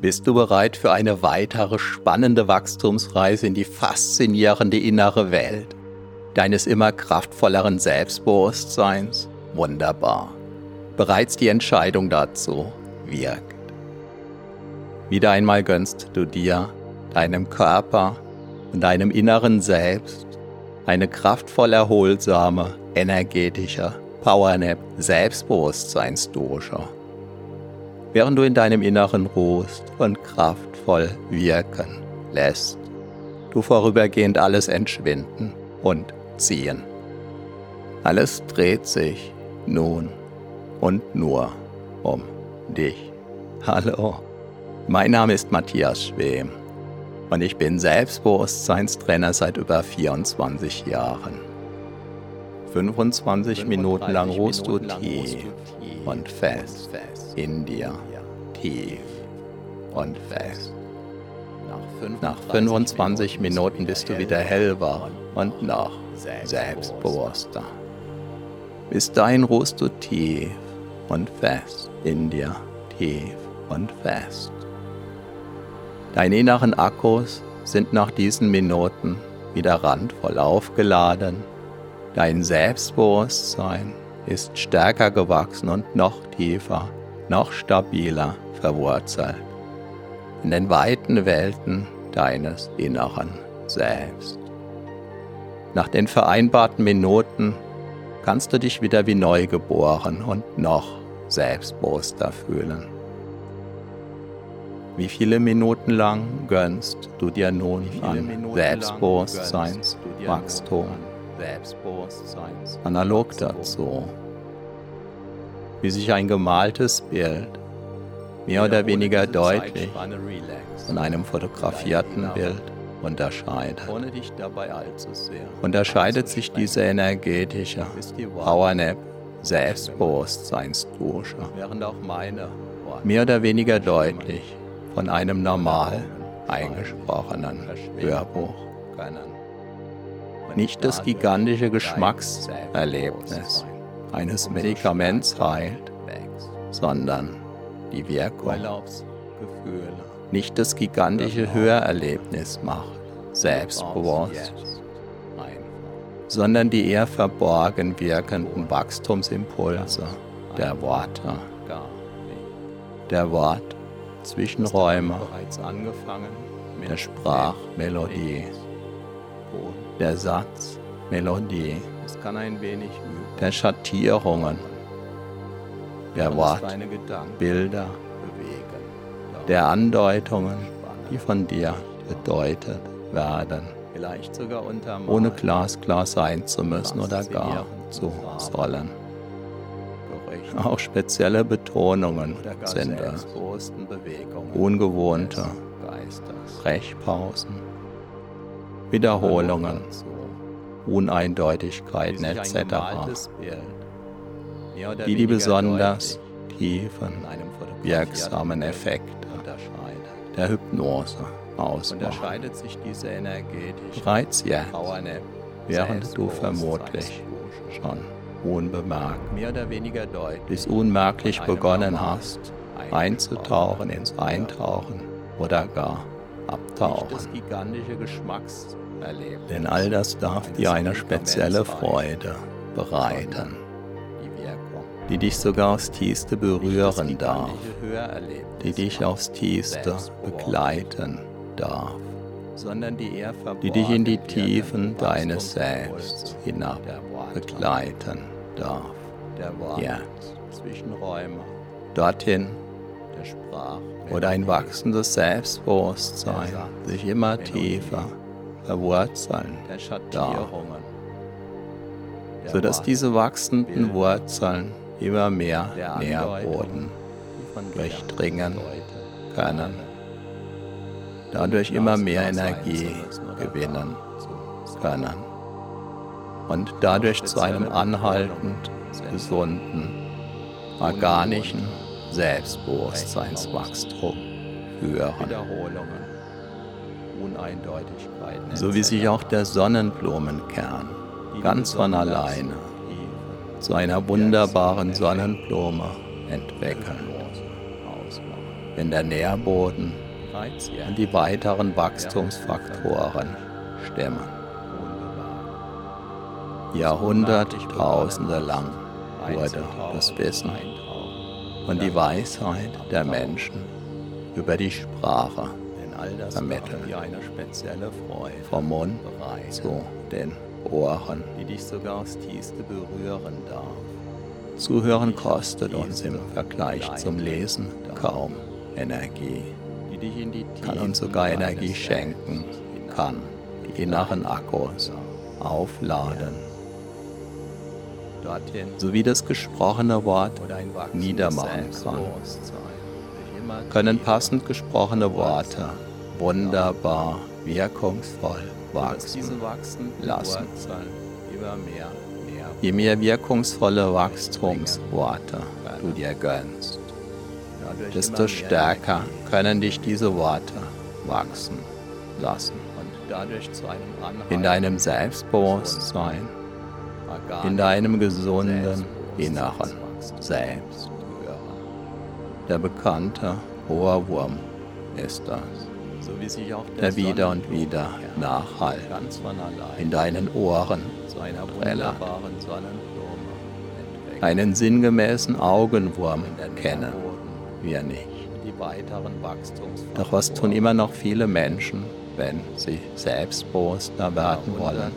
Bist du bereit für eine weitere spannende Wachstumsreise in die faszinierende innere Welt deines immer kraftvolleren Selbstbewusstseins? Wunderbar. Bereits die Entscheidung dazu wirkt. Wieder einmal gönnst du dir, deinem Körper und deinem inneren Selbst eine kraftvoll erholsame, energetische Powernap Selbstbewusstseinsdusche während du in deinem Inneren ruhst und kraftvoll wirken lässt. Du vorübergehend alles entschwinden und ziehen. Alles dreht sich nun und nur um dich. Hallo, mein Name ist Matthias Schwem und ich bin Selbstbewusstseinstrainer seit über 24 Jahren. 25 Minuten lang ruhst du tief und fest in dir, tief und fest. Nach 25 Minuten bist du wieder hellwach und noch selbstbewusster. Bis dahin ruhst du tief und fest in dir, tief und fest. Deine inneren Akkus sind nach diesen Minuten wieder randvoll aufgeladen. Dein Selbstbewusstsein ist stärker gewachsen und noch tiefer, noch stabiler verwurzelt in den weiten Welten deines inneren Selbst. Nach den vereinbarten Minuten kannst du dich wieder wie neu geboren und noch selbstbewusster fühlen. Wie viele Minuten lang gönnst du dir nun an Selbstbewusstseinswachstum? Analog dazu, wie sich ein gemaltes Bild mehr oder weniger deutlich von einem fotografierten Bild unterscheidet. Unterscheidet sich diese energetische Powernap Selbstbewusstseinsdusche mehr oder weniger deutlich von einem normal eingesprochenen Hörbuch. Nicht das gigantische Geschmackserlebnis eines Medikaments heilt, sondern die Wirkung. Nicht das gigantische Hörerlebnis macht, selbstbewusst, sondern die eher verborgen wirkenden Wachstumsimpulse der Worte, der Wort Zwischenräume, der Sprachmelodie, der Satzmelodie, der Schattierungen der Wortbilder, der Andeutungen, die von dir gedeutet werden, ohne glasklar sein zu müssen oder gar zu sollen. Auch spezielle Betonungen sind es, ungewohnte Sprechpausen, Wiederholungen, Uneindeutigkeiten etc die die besonders tiefen, wirksamen Effekte der Hypnose ausmachen. Bereits jetzt, während du vermutlich schon unbemerkt bis unmerklich begonnen hast, einzutauchen ins Eintauchen oder gar abtauchen. Denn all das darf dir eine spezielle Freude bereiten die dich sogar aufs Tiefste berühren darf, die dich aufs Tiefste begleiten darf, die dich in die Tiefen deines Selbst hinab begleiten darf. Jetzt. Dorthin, wo dein wachsendes Selbstbewusstsein sich immer tiefer verwurzeln. Darf, sodass diese wachsenden Wurzeln immer mehr Nährboden durchdringen können, dadurch immer mehr Energie gewinnen können. Und dadurch zu einem anhaltend gesunden, organischen Selbstbewusstseinswachstum führen. So wie sich auch der Sonnenblumenkern ganz von alleine zu einer wunderbaren Sonnenblume entwickeln. wenn der Nährboden und die weiteren Wachstumsfaktoren stimmen. Jahrhunderttausende lang wurde das Wissen und die Weisheit der Menschen über die Sprache vermittelt. Vom Mund zu den Ohren, die dich sogar aufs Tiefste berühren darf. Zuhören kostet uns im Vergleich zum Lesen kaum Energie, kann uns sogar Energie schenken, kann die inneren Akkus aufladen, sowie das gesprochene Wort niedermachen kann, können passend gesprochene Worte wunderbar wirkungsvoll wachsen lassen. Je mehr wirkungsvolle Wachstumsworte du dir gönnst, desto stärker können dich diese Worte wachsen lassen. In deinem Selbstbewusstsein, in deinem gesunden Inneren. Selbst. Der bekannte Ohrwurm ist das. Der wieder und wieder nachhallt, in deinen Ohren trällert. Einen sinngemäßen Augenwurm kennen wir nicht. Doch was tun immer noch viele Menschen, wenn sie selbstbewusster werden wollen?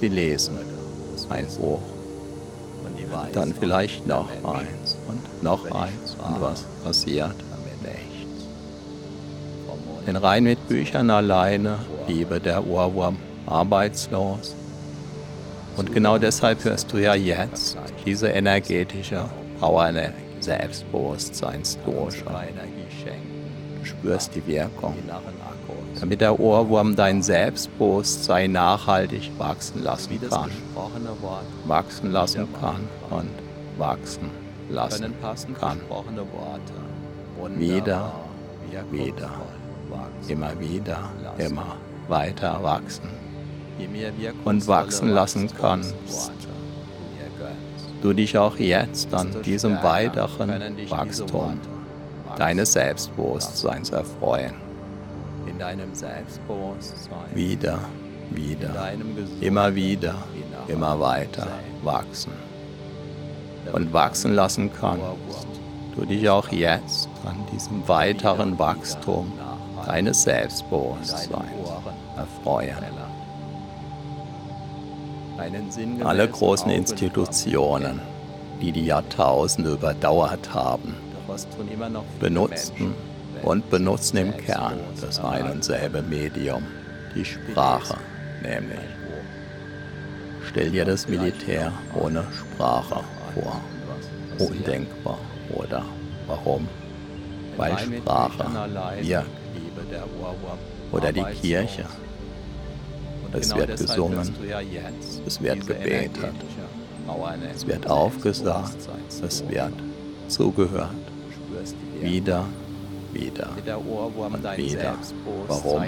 Sie lesen ein Buch, dann vielleicht noch eins und noch eins und was passiert? Denn rein mit Büchern alleine bliebe der Ohrwurm arbeitslos. Und genau deshalb hörst du ja jetzt diese energetische Power Selbstbewusstseinsdosha. Spürst die Wirkung, damit der Ohrwurm dein Selbstbewusstsein nachhaltig wachsen lassen kann. Wachsen lassen kann und wachsen lassen kann. Wieder, wieder immer wieder, immer weiter wachsen und wachsen lassen kannst. Du dich auch jetzt an diesem weiteren Wachstum deines Selbstbewusstseins erfreuen. Wieder, wieder, immer wieder, immer weiter wachsen und wachsen lassen kannst. Du dich auch jetzt an diesem weiteren Wachstum deines Selbstbewusstseins erfreuen. Alle großen Institutionen, die die Jahrtausende überdauert haben, benutzten und benutzen im Kern das ein und selbe Medium, die Sprache, nämlich. Stell dir das Militär ohne Sprache vor. Undenkbar, oder? Warum? Weil Sprache wirkt oder die Kirche. Es genau wird gesungen, es wird gebetet, es wird aufgesagt, es wird zugehört. Wieder, wieder und wieder. Warum?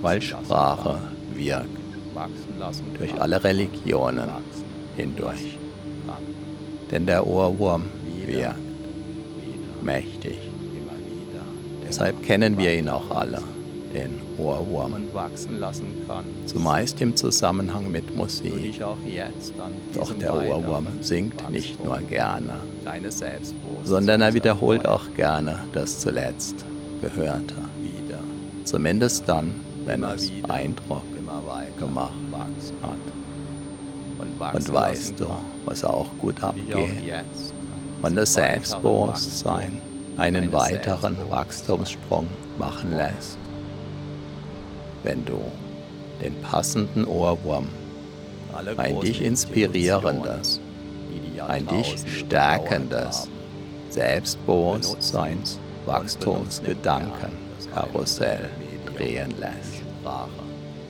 Weil Sprache wirkt. Durch alle Religionen hindurch. Denn der Ohrwurm wirkt. Mächtig. Deshalb kennen wir ihn auch alle, den Ohrwurm, zumeist im Zusammenhang mit Musik. Doch der Ohrwurm singt nicht nur gerne, sondern er wiederholt auch gerne das zuletzt Gehörte. Zumindest dann, wenn es Eindruck gemacht hat. Und weißt du, was auch gut abgeht? Und das Selbstbewusstsein einen weiteren Wachstumssprung machen lässt. Wenn du den passenden Ohrwurm, ein dich inspirierendes, ein dich stärkendes Selbstbewusstseins, Wachstumsgedanken, Karussell drehen lässt.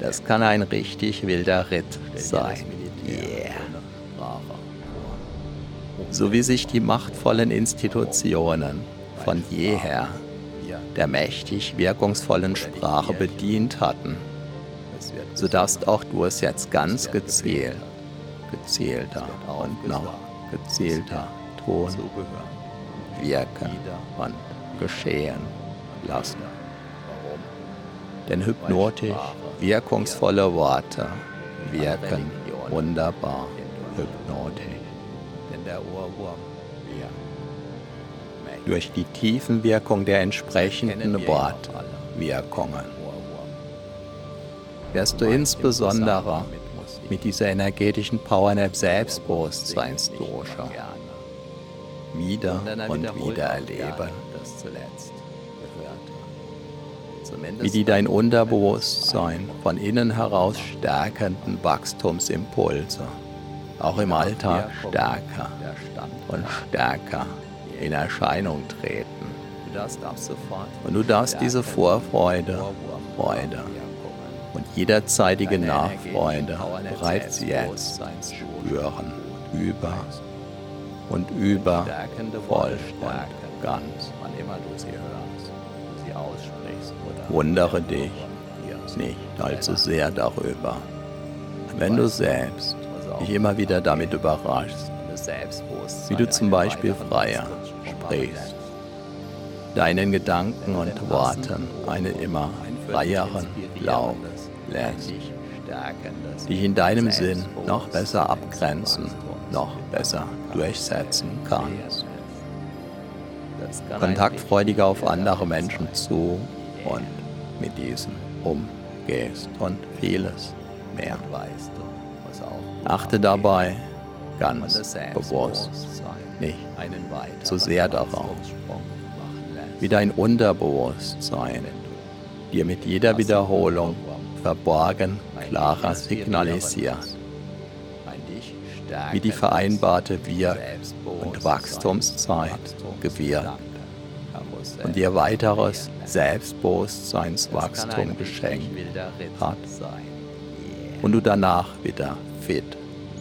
Das kann ein richtig wilder Ritt sein. Yeah. So wie sich die machtvollen Institutionen von jeher der mächtig wirkungsvollen Sprache bedient hatten, so darfst auch du es jetzt ganz gezielt, gezielter und noch gezielter tun. wirken und geschehen lassen. Denn hypnotisch wirkungsvolle Worte wirken wunderbar hypnotisch. Durch die Tiefenwirkung der entsprechenden Worte, Wirkungen, wirst du insbesondere mit dieser energetischen Power des Selbstbewusstseins durchschauen wieder und wieder erleben, wie die dein Unterbewusstsein von innen heraus stärkenden Wachstumsimpulse auch im Alltag stärker und stärker in Erscheinung treten. Und du darfst diese Vorfreude, Freude und jederzeitige Nachfreude bereits jetzt spüren über und über voll und ganz. Wundere dich nicht allzu sehr darüber, wenn du selbst dich immer wieder damit überraschst, wie du zum Beispiel freier sprichst, deinen Gedanken und Worten einen immer freieren Lauf lässt, dich in deinem Sinn noch besser abgrenzen, noch besser durchsetzen kannst. Kontaktfreudiger auf andere Menschen zu und mit diesen umgehst und vieles mehr. Achte dabei ganz bewusst. Nicht zu sehr darauf, wie dein Unterbewusstsein dir mit jeder Wiederholung verborgen klarer signalisiert. Wie die vereinbarte Wir- und Wachstumszeit gewirkt und dir weiteres Selbstbewusstseinswachstum geschenkt hat. Und du danach wieder fit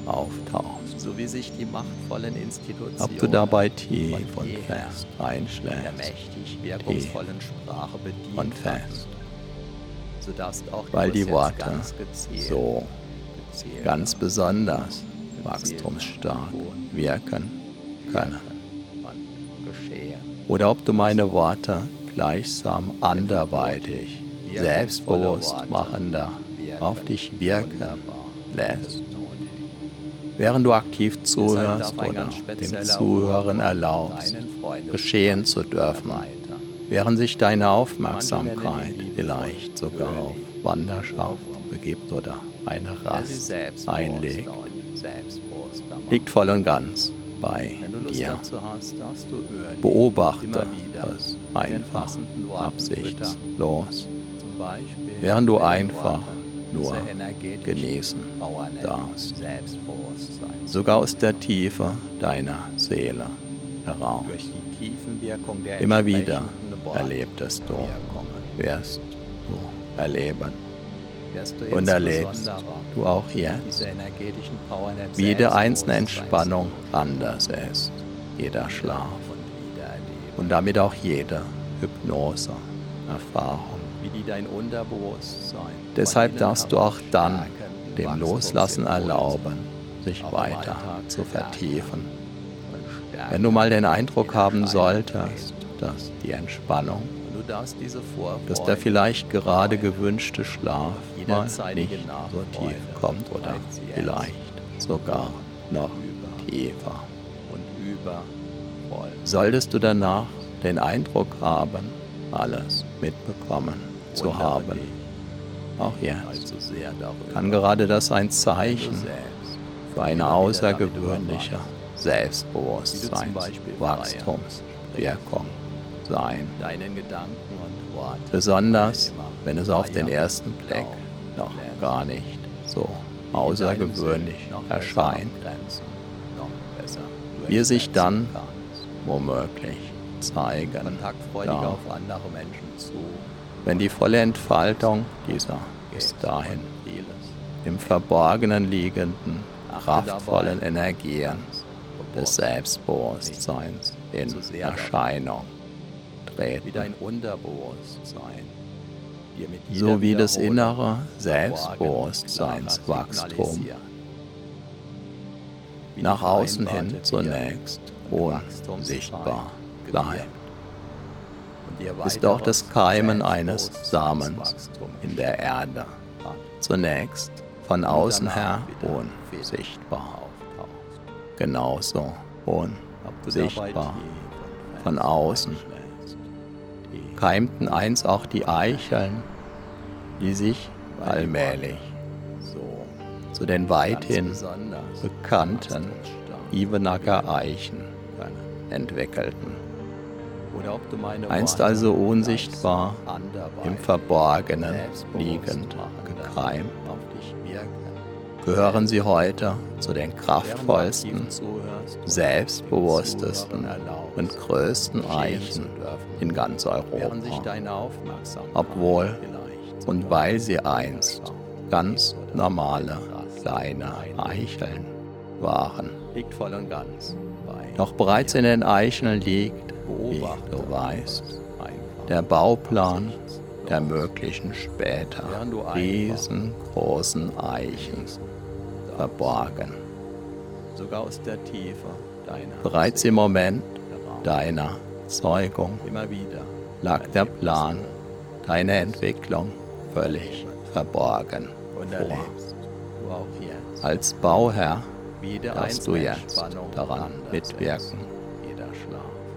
auftauchst. So wie sich die machtvollen Institutionen Ob du dabei tief und fest einschläfst, tief und fest, weil die Worte so ganz besonders wachstumsstark wirken können. Oder ob du meine Worte gleichsam anderweitig, selbstbewusst machender auf dich wirken lässt. Während du aktiv zuhörst oder dem Zuhören erlaubst, geschehen zu dürfen, während sich deine Aufmerksamkeit vielleicht sogar auf Wanderschaft begibt oder eine Rast einlegt liegt voll und ganz bei dir. Beobachte es einfach absichtslos, während du einfach nur genießen darfst. Sogar aus der Tiefe deiner Seele heraus. Immer wieder erlebtest du, wirst du erleben und erlebst du auch jetzt, wie jede einzelne Entspannung anders ist, jeder Schlaf und damit auch jede Hypnose, Erfahrung. Deshalb darfst du auch dann dem Loslassen erlauben, sich weiter zu vertiefen. Wenn du mal den Eindruck haben solltest, dass die Entspannung dass der vielleicht gerade gewünschte Schlaf mal nicht so tief kommt oder vielleicht sogar noch tiefer. Solltest du danach den Eindruck haben, alles mitbekommen zu haben, auch jetzt kann gerade das ein Zeichen für eine außergewöhnliche Selbstbewusstseinswachstumswirkung sein. Besonders, wenn es auf den ersten Blick noch gar nicht so außergewöhnlich erscheint, wie es sich dann womöglich zeigen darf, wenn die volle Entfaltung dieser bis dahin im Verborgenen liegenden, kraftvollen Energien des Selbstbewusstseins in Erscheinung treten. Wie dein Unterbewusstsein. So wie das innere Selbstbewusstseinswachstum. Nach außen hin zunächst unsichtbar bleibt, ist auch das Keimen eines Samens in der Erde. zunächst von außen her unsichtbar. Genauso unsichtbar von außen keimten einst auch die Eicheln, die sich allmählich zu den weithin bekannten Ivenacker Eichen entwickelten. Einst also unsichtbar, im Verborgenen liegend, gekeimt, gehören sie heute zu den kraftvollsten, selbstbewusstesten und größten Eichen in ganz Europa. Obwohl und weil sie einst ganz normale kleine Eicheln waren. Doch bereits in den Eicheln liegt, du weißt, der Bauplan der möglichen später riesengroßen Eichen verborgen. Sogar aus der Tiefe deiner Bereits im Moment deiner Zeugung lag der Plan, deine Entwicklung völlig verborgen vor. Als Bauherr darfst du jetzt daran mitwirken,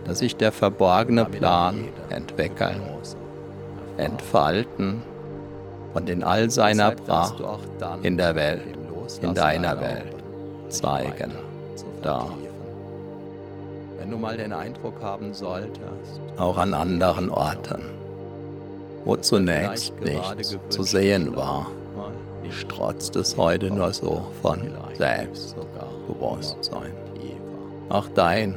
dass sich der verborgene Plan entwickeln, entfalten und in all seiner Pracht in der Welt in deiner Welt zeigen darf. Wenn du mal den Eindruck haben solltest, auch an anderen Orten, wo zunächst nichts zu sehen war, strotzt es heute nur so von Selbstbewusstsein. Auch dein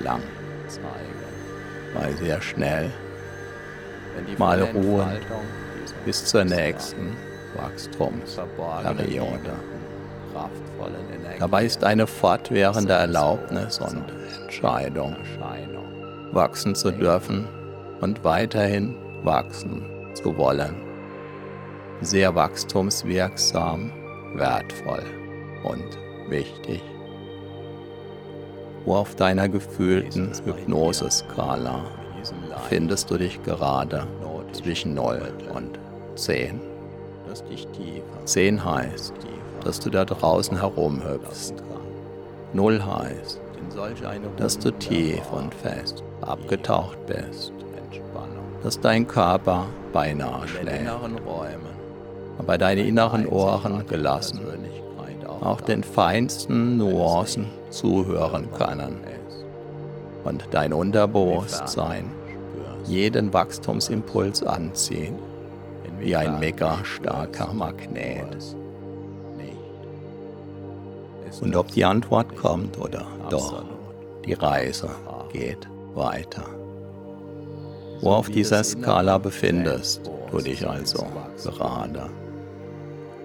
lang, mal sehr schnell, mal ruhend bis zur nächsten Wachstumsperiode. Dabei ist eine fortwährende Erlaubnis und Entscheidung, wachsen zu dürfen und weiterhin wachsen zu wollen. Sehr wachstumswirksam, wertvoll und wichtig. Wo auf deiner gefühlten Hypnoseskala findest du dich gerade zwischen 0 und 10? 10 heißt, dass du da draußen herumhüpfst. 0 heißt, dass du tief und fest abgetaucht bist, dass dein Körper beinahe schläft, aber deine inneren Ohren gelassen. Auch den feinsten Nuancen zuhören können und dein Unterbewusstsein jeden Wachstumsimpuls anziehen wie ein mega starker Magnet. Und ob die Antwort kommt oder doch, die Reise geht weiter. Wo auf dieser Skala befindest du dich also gerade?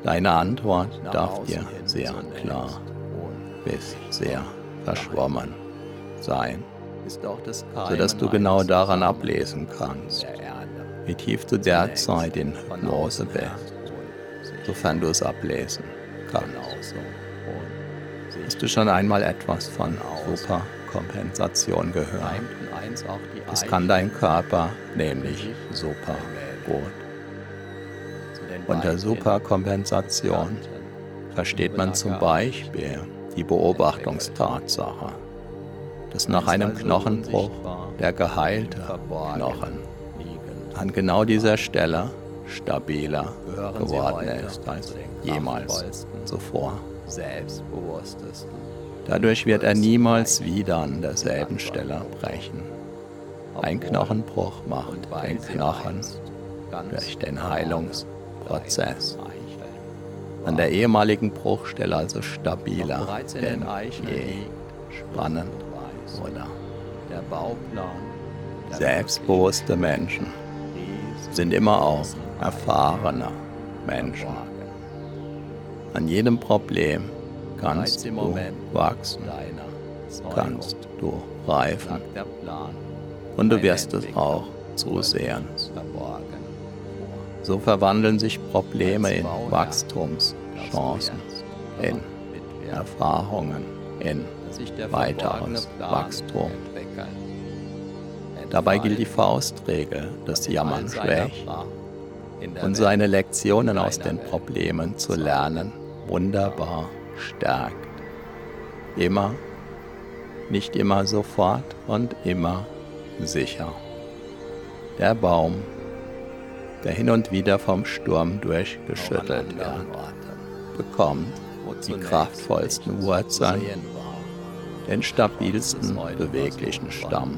Deine Antwort darf dir sehr klar bis sehr verschwommen sein, sodass du genau daran ablesen kannst, wie tief du derzeit in Hypnose bist, sofern du es ablesen kannst. Hast du schon einmal etwas von Superkompensation gehört? Das kann dein Körper nämlich super gut. Unter Superkompensation versteht man zum Beispiel die Beobachtungstatsache, dass nach einem Knochenbruch der geheilte Knochen an genau dieser Stelle stabiler geworden ist als jemals zuvor. Dadurch wird er niemals wieder an derselben Stelle brechen. Ein Knochenbruch macht den Knochen durch den Heilungsprozess an der ehemaligen Bruchstelle also stabiler denn je spannend oder Der Bauplan. Selbstbewusste Menschen sind immer auch erfahrene Menschen. An jedem Problem kannst du wachsen, kannst du reifen und du wirst es auch zusehen. So verwandeln sich Probleme in Wachstumschancen, in Erfahrungen, in weiteres Wachstum. Dabei gilt die Faustregel, dass Jammern schwächt und seine Lektionen aus den Problemen zu lernen wunderbar stärkt. Immer, nicht immer sofort und immer sicher. Der Baum, der hin und wieder vom Sturm durchgeschüttelt wird, bekommt die kraftvollsten Wurzeln, den stabilsten beweglichen Stamm.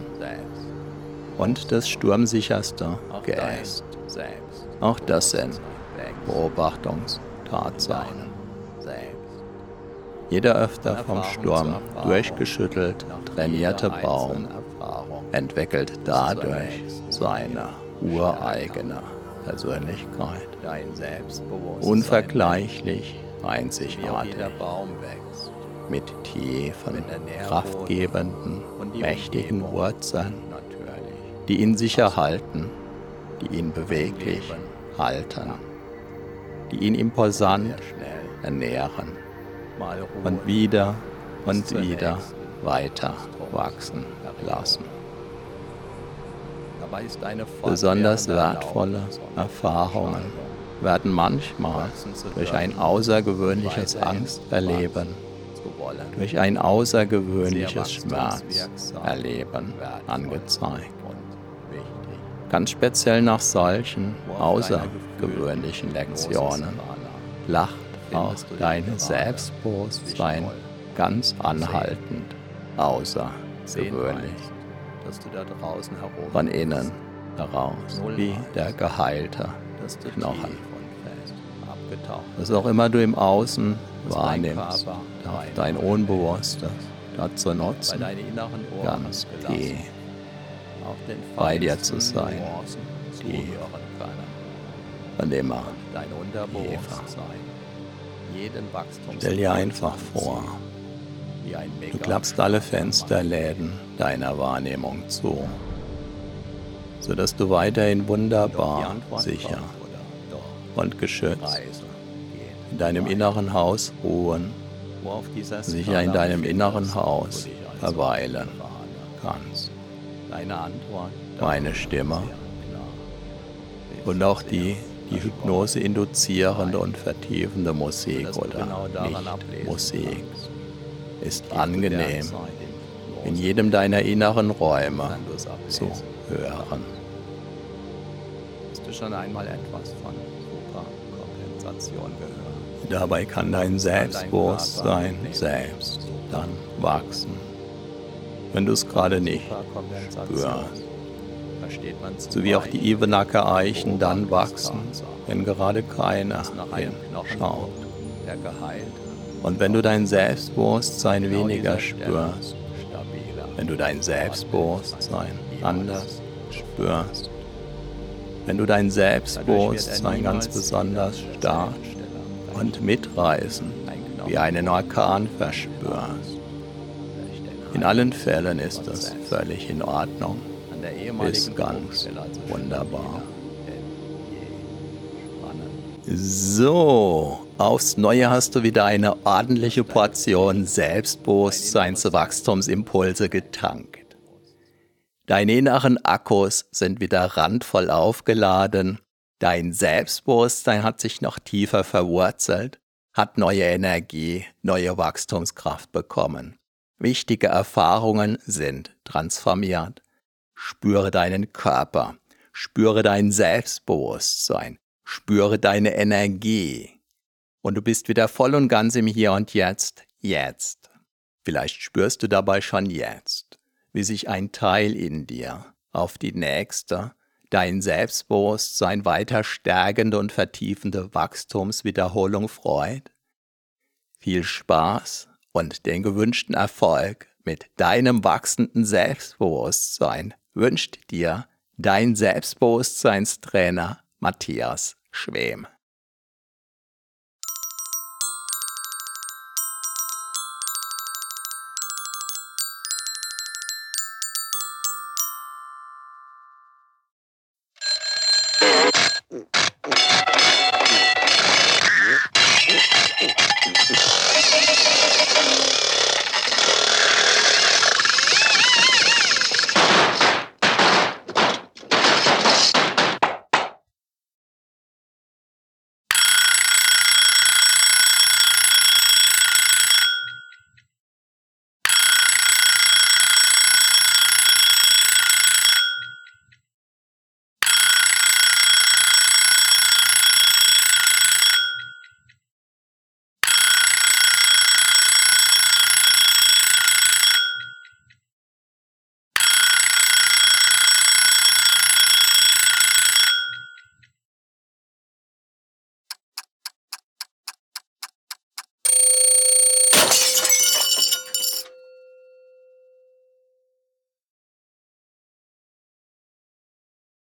und das sturmsicherste Geäst. Auch das sind Beobachtungstatsachen. Jeder öfter vom Sturm durchgeschüttelt trainierte Baum entwickelt dadurch seine ureigene Persönlichkeit. Unvergleichlich einzigartig. Mit tiefen, kraftgebenden, mächtigen Wurzeln, die ihn sicher halten, die ihn beweglich halten, die ihn imposant ernähren und wieder und wieder weiter wachsen lassen. Besonders wertvolle Erfahrungen werden manchmal durch ein außergewöhnliches Angsterleben, durch ein außergewöhnliches Schmerzerleben angezeigt. Ganz speziell nach solchen außergewöhnlichen Lektionen lacht auch dein Selbstbewusstsein ganz anhaltend außergewöhnlich. Von innen heraus, wie der geheilte Knochen. Was auch immer du im Außen wahrnimmst, darf dein Unbewusstes dazu nutzen, ganz tief bei dir zu sein, tief. und immer tiefer. Stell dir einfach vor, du klappst alle Fensterläden deiner Wahrnehmung zu, sodass du weiterhin wunderbar sicher und geschützt in deinem inneren Haus ruhen, sicher in deinem inneren Haus verweilen kannst. Meine Stimme und auch die die Hypnose induzierende und vertiefende Musik oder nicht Musik ist angenehm in jedem deiner inneren Räume zu hören. Hast du schon einmal etwas von Superkompensation gehört? Dabei kann dein Selbstbewusstsein selbst dann wachsen, wenn du es gerade nicht spürst sowie auch die Ivenacker Eichen dann wachsen, wenn gerade keiner hinschaut. Und wenn du dein Selbstbewusstsein weniger spürst, wenn du dein Selbstbewusstsein anders spürst, wenn du dein Selbstbewusstsein ganz besonders stark und mitreißend wie einen Orkan verspürst. In allen Fällen ist das völlig in Ordnung ist ganz wunderbar. So, aufs Neue hast du wieder eine ordentliche Portion Selbstbewusstseinswachstumsimpulse getankt. Deine inneren Akkus sind wieder randvoll aufgeladen, dein Selbstbewusstsein hat sich noch tiefer verwurzelt, hat neue Energie, neue Wachstumskraft bekommen. Wichtige Erfahrungen sind transformiert. Spüre deinen Körper, spüre dein Selbstbewusstsein, spüre deine Energie. Und du bist wieder voll und ganz im Hier und Jetzt, jetzt. Vielleicht spürst du dabei schon jetzt, wie sich ein Teil in dir auf die nächste, dein Selbstbewusstsein weiter stärkende und vertiefende Wachstumswiederholung freut. Viel Spaß und den gewünschten Erfolg mit deinem wachsenden Selbstbewusstsein wünscht dir dein Selbstbewusstseinstrainer Matthias Schwem.